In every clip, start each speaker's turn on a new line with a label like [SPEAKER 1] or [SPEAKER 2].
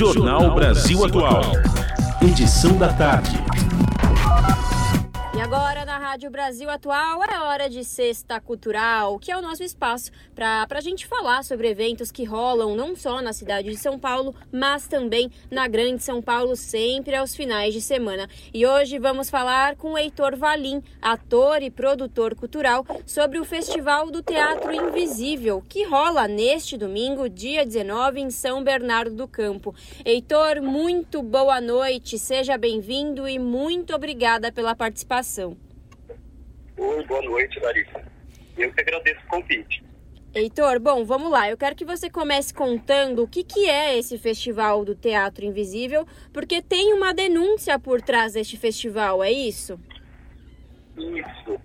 [SPEAKER 1] Jornal Brasil Atual. Edição da tarde.
[SPEAKER 2] E agora na Rádio Brasil Atual é hora de Sexta Cultural, que é o nosso espaço para a gente falar sobre eventos que rolam não só na cidade de São Paulo, mas também na Grande São Paulo, sempre aos finais de semana. E hoje vamos falar com o Heitor Valim, ator e produtor cultural, sobre o Festival do Teatro Invisível, que rola neste domingo, dia 19, em São Bernardo do Campo. Heitor, muito boa noite, seja bem-vindo e muito obrigada pela participação.
[SPEAKER 3] Oi, boa noite, Larissa. Eu que agradeço o convite.
[SPEAKER 2] Heitor, bom, vamos lá. Eu quero que você comece contando o que, que é esse Festival do Teatro Invisível, porque tem uma denúncia por trás deste festival, é isso?
[SPEAKER 3] Isso.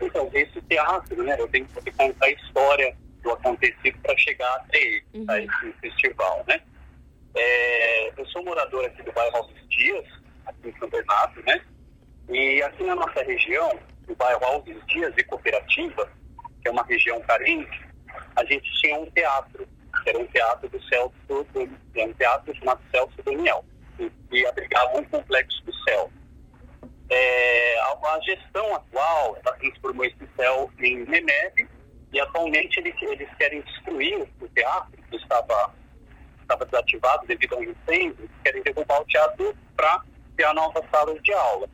[SPEAKER 3] Então, esse teatro, né, eu tenho que contar a história do acontecido para chegar até ele, uhum. a esse festival, né? É, eu sou morador aqui do bairro Alves Dias, aqui em São Bernardo, né? E aqui na nossa região, no bairro Alves Dias e Cooperativa, que é uma região carente, a gente tinha um teatro, que era um teatro do Celso, do, é um teatro chamado Celso Daniel, que abrigava um complexo do céu. É, a, a, gestão atual ela transformou esse céu em Memeb e atualmente eles, eles querem destruir o teatro, que estava, estava desativado devido a um incêndio, querem derrubar o teatro para criar novas salas de aula.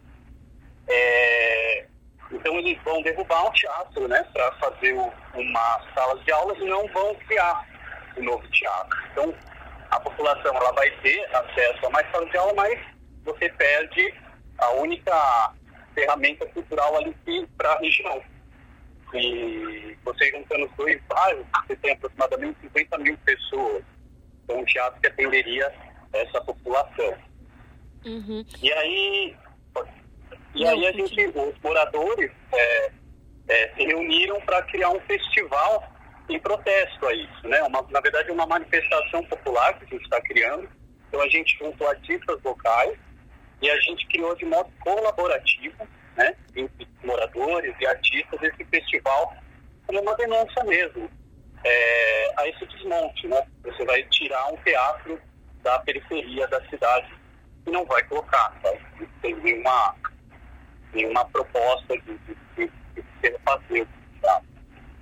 [SPEAKER 3] É, então eles vão derrubar o teatro, né, para fazer o, uma sala de aulas e não vão criar um novo teatro. Então a população ela vai ter acesso a mais salas de aula, mas você perde a única ferramenta cultural ali para a região. E você juntando os dois bairros, você tem aproximadamente 50 mil pessoas. Então, um teatro que atenderia essa população. Uhum. E aí, e aí a gente, os moradores é, é, se reuniram para criar um festival em protesto a isso, né? Uma, na verdade, uma manifestação popular que a gente está criando. Então a gente juntou artistas locais e a gente criou de modo colaborativo, né? Entre moradores e artistas esse festival como uma denúncia mesmo é, a esse desmonte, né? Você vai tirar um teatro da periferia da cidade e não vai colocar, tá? Tem uma uma proposta de, de, de, de fazer. Tá?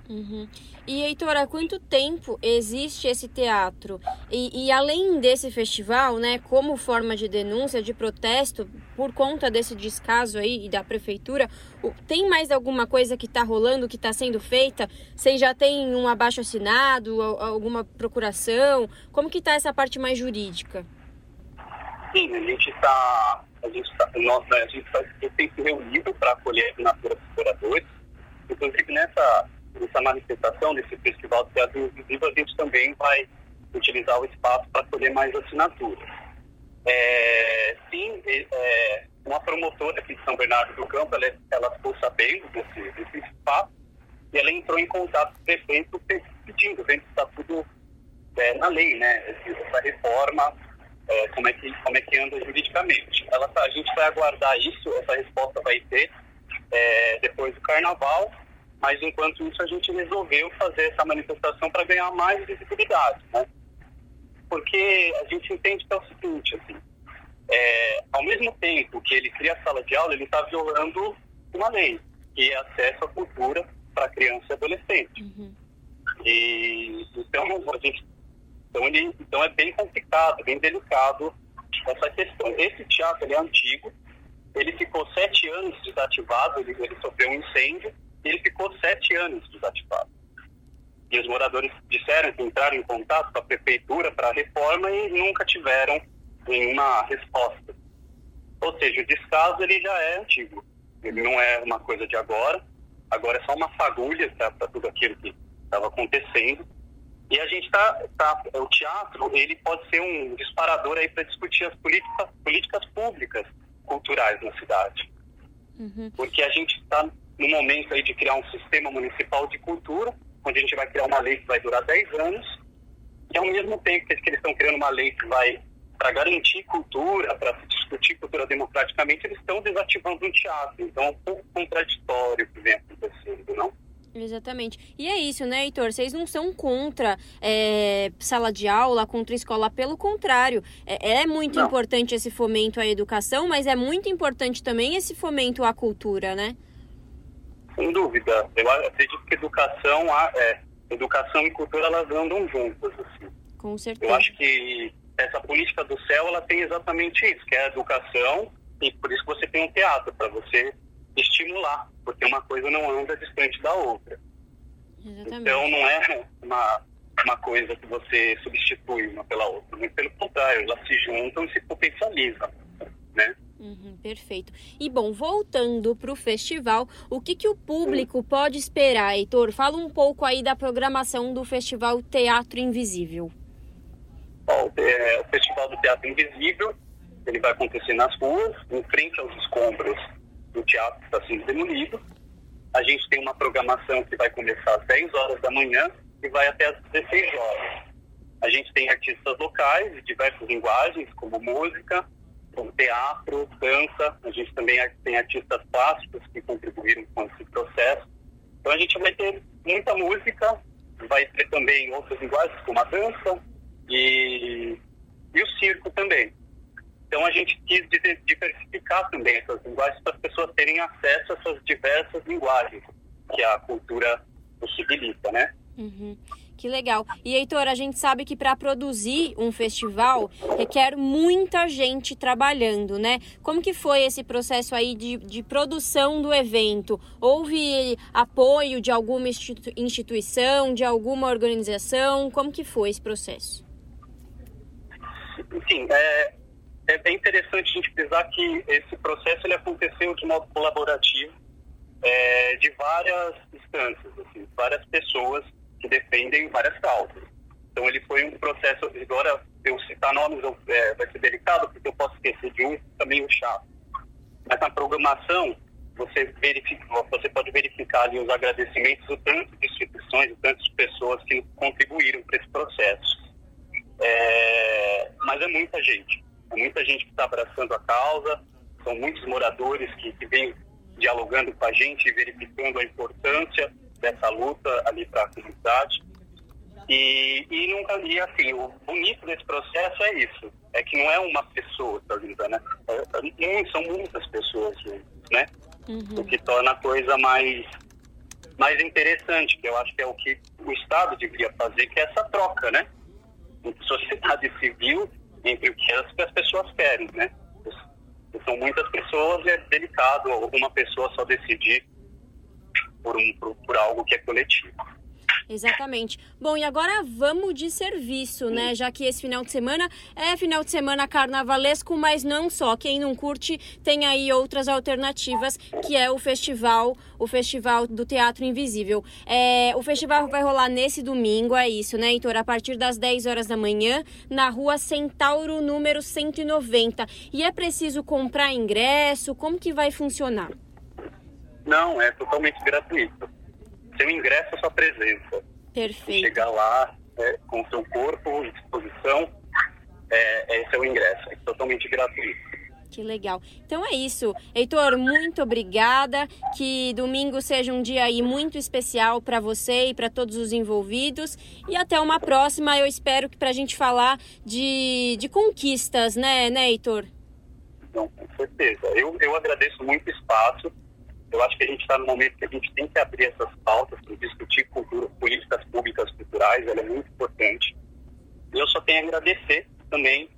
[SPEAKER 2] Uhum. E Heitor, há quanto tempo existe esse teatro? E, e, além desse festival, né, como forma de denúncia, de protesto, por conta desse descaso aí e da prefeitura, tem mais alguma coisa que está rolando, que está sendo feita? Vocês já têm um abaixo assinado, alguma procuração? Como que está essa parte mais jurídica?
[SPEAKER 3] Sim, a gente está a gente está nós, né, a gente tá, tem se reunido para acolher a assinatura dos moradores. Inclusive, nessa, nessa manifestação, nesse festival de teatro inclusive, a gente também vai utilizar o espaço para acolher mais assinaturas. É, sim, é, uma promotora aqui de São Bernardo do Campo, ela, ela ficou sabendo desse, desse espaço e ela entrou em contato com o prefeito pedindo, vendo que está tudo é, na lei, né? Essa reforma é, como, é que, como é que anda juridicamente. Ela, tá, a gente vai aguardar isso, essa resposta vai ter é, depois do carnaval, mas enquanto isso a gente resolveu fazer essa manifestação para ganhar mais visibilidade, né? Porque a gente entende que é o seguinte, assim, é, ao mesmo tempo que ele cria a sala de aula, ele está violando uma lei, que é acesso à cultura para criança e adolescente. Uhum. E então a gente então, ele, então é bem complicado, bem delicado essa questão. Esse teatro ele é antigo, ele ficou sete anos desativado, ele, ele sofreu um incêndio, ele ficou sete anos desativado. E os moradores disseram que entraram em contato com a prefeitura para a reforma e nunca tiveram nenhuma resposta. Ou seja, o descaso ele já é antigo, ele não é uma coisa de agora, agora é só uma fagulha para tudo aquilo que estava acontecendo. E a gente está, tá, o teatro, ele pode ser um disparador aí para discutir as políticas, políticas públicas culturais na cidade. Uhum. Porque a gente está no momento aí de criar um sistema municipal de cultura, onde a gente vai criar uma lei que vai durar 10 anos, e ao mesmo tempo que eles estão criando uma lei que vai para garantir cultura, para se discutir cultura democraticamente, eles estão desativando um teatro. Então é um pouco contraditório o que vem acontecendo, não?
[SPEAKER 2] Exatamente. E é isso, né, Heitor? Vocês não são contra é, sala de aula, contra escola, pelo contrário. É, é muito não. importante esse fomento à educação, mas é muito importante também esse fomento à cultura, né?
[SPEAKER 3] Sem dúvida. Eu acredito que educação, é, educação e cultura elas andam juntas. Assim.
[SPEAKER 2] Com certeza.
[SPEAKER 3] Eu acho que essa política do céu ela tem exatamente isso, que é a educação, e por isso que você tem um teatro, para você estimular, porque uma coisa não anda distante da outra.
[SPEAKER 2] Exatamente.
[SPEAKER 3] Então não é uma, uma coisa que você substitui uma pela outra, mas pelo contrário, elas se juntam e se potencializam, né?
[SPEAKER 2] Uhum, perfeito. E bom, voltando para o festival, o que, que o público pode esperar, Heitor? Fala um pouco aí da programação do Festival Teatro Invisível.
[SPEAKER 3] Bom, é, o Festival do Teatro Invisível ele vai acontecer nas ruas, em frente aos escombros do teatro está sendo demolido. A gente tem uma programação que vai começar às 10 horas da manhã e vai até às 16 horas. A gente tem artistas locais de diversas linguagens, como música, como teatro, dança. A gente também tem artistas plásticos que contribuíram com esse processo. Então a gente vai ter muita música, vai ter também outras linguagens, como a dança e, e o circo também. Então a gente quis diversificar também essas linguagens para as pessoas terem acesso a essas diversas linguagens que a cultura possibilita, né?
[SPEAKER 2] Uhum. Que legal. E Heitor, a gente sabe que para produzir um festival requer muita gente trabalhando, né? Como que foi esse processo aí de, de produção do evento? Houve apoio de alguma instituição, de alguma organização? Como que foi esse processo?
[SPEAKER 3] Sim, é, é bem interessante a gente pensar que esse processo ele aconteceu de modo colaborativo é, de várias instâncias, assim, várias pessoas que defendem várias causas. Então ele foi um processo, agora eu citar nomes é, vai ser delicado, porque eu posso esquecer de um também o chato. Mas na programação, você, verifica, você pode verificar ali os agradecimentos do tanto de instituições, do tanto de pessoas que contribuíram para esse processo. É, mas é muita gente. Muita gente que está abraçando a causa, são muitos moradores que, que vêm dialogando com a gente, verificando a importância dessa luta ali para a comunidade. E, e, nunca, e assim, o bonito desse processo é isso, é que não é uma pessoa que está né? É, é, são muitas pessoas né? Uhum. O que torna a coisa mais, mais interessante, que eu acho que é o que o Estado deveria fazer, que é essa troca, né? Entre sociedade civil entre o que as, pessoas querem, né? São muitas pessoas e é delicado uma pessoa só decidir por, um, por, por algo que é coletivo.
[SPEAKER 2] Exatamente. Bom, e agora vamos de serviço, né? Já que esse final de semana é final de semana carnavalesco, mas não só. Quem não curte tem aí outras alternativas, que é o festival, o festival do Teatro Invisível. É, o festival vai rolar nesse domingo, é isso, né, Heitor? A partir das 10 horas da manhã, na rua Centauro, número 190. E é preciso comprar ingresso? Como que vai funcionar?
[SPEAKER 3] Não, é totalmente gratuito seu ingresso é sua presença.
[SPEAKER 2] Perfeito.
[SPEAKER 3] Chegar lá é, com o seu corpo disposição, é, esse é o ingresso, é totalmente gratuito.
[SPEAKER 2] Que legal. Então é isso. Heitor, muito obrigada. Que domingo seja um dia aí muito especial para você e para todos os envolvidos. E até uma próxima. Eu espero que para a gente falar de, de conquistas, né, né, Heitor?
[SPEAKER 3] Não, com certeza. Eu, eu agradeço muito o espaço. Eu acho que a gente está no momento que a gente tem que abrir essas pautas para discutir cultura, políticas públicas culturais, ela é muito importante. E eu só tenho a agradecer também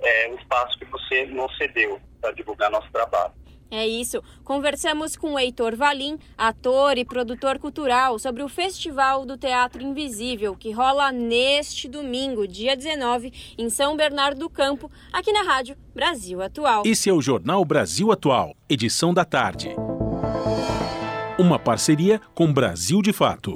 [SPEAKER 3] é, o espaço que você nos cedeu para divulgar nosso trabalho.
[SPEAKER 2] É isso. Conversamos com o Heitor Valim, ator e produtor cultural, sobre o Festival do Teatro Invisível, que rola neste domingo, dia 19, em São Bernardo do Campo, aqui na Rádio Brasil Atual.
[SPEAKER 1] Esse é o Jornal Brasil Atual, edição da tarde. Uma parceria com Brasil de Fato.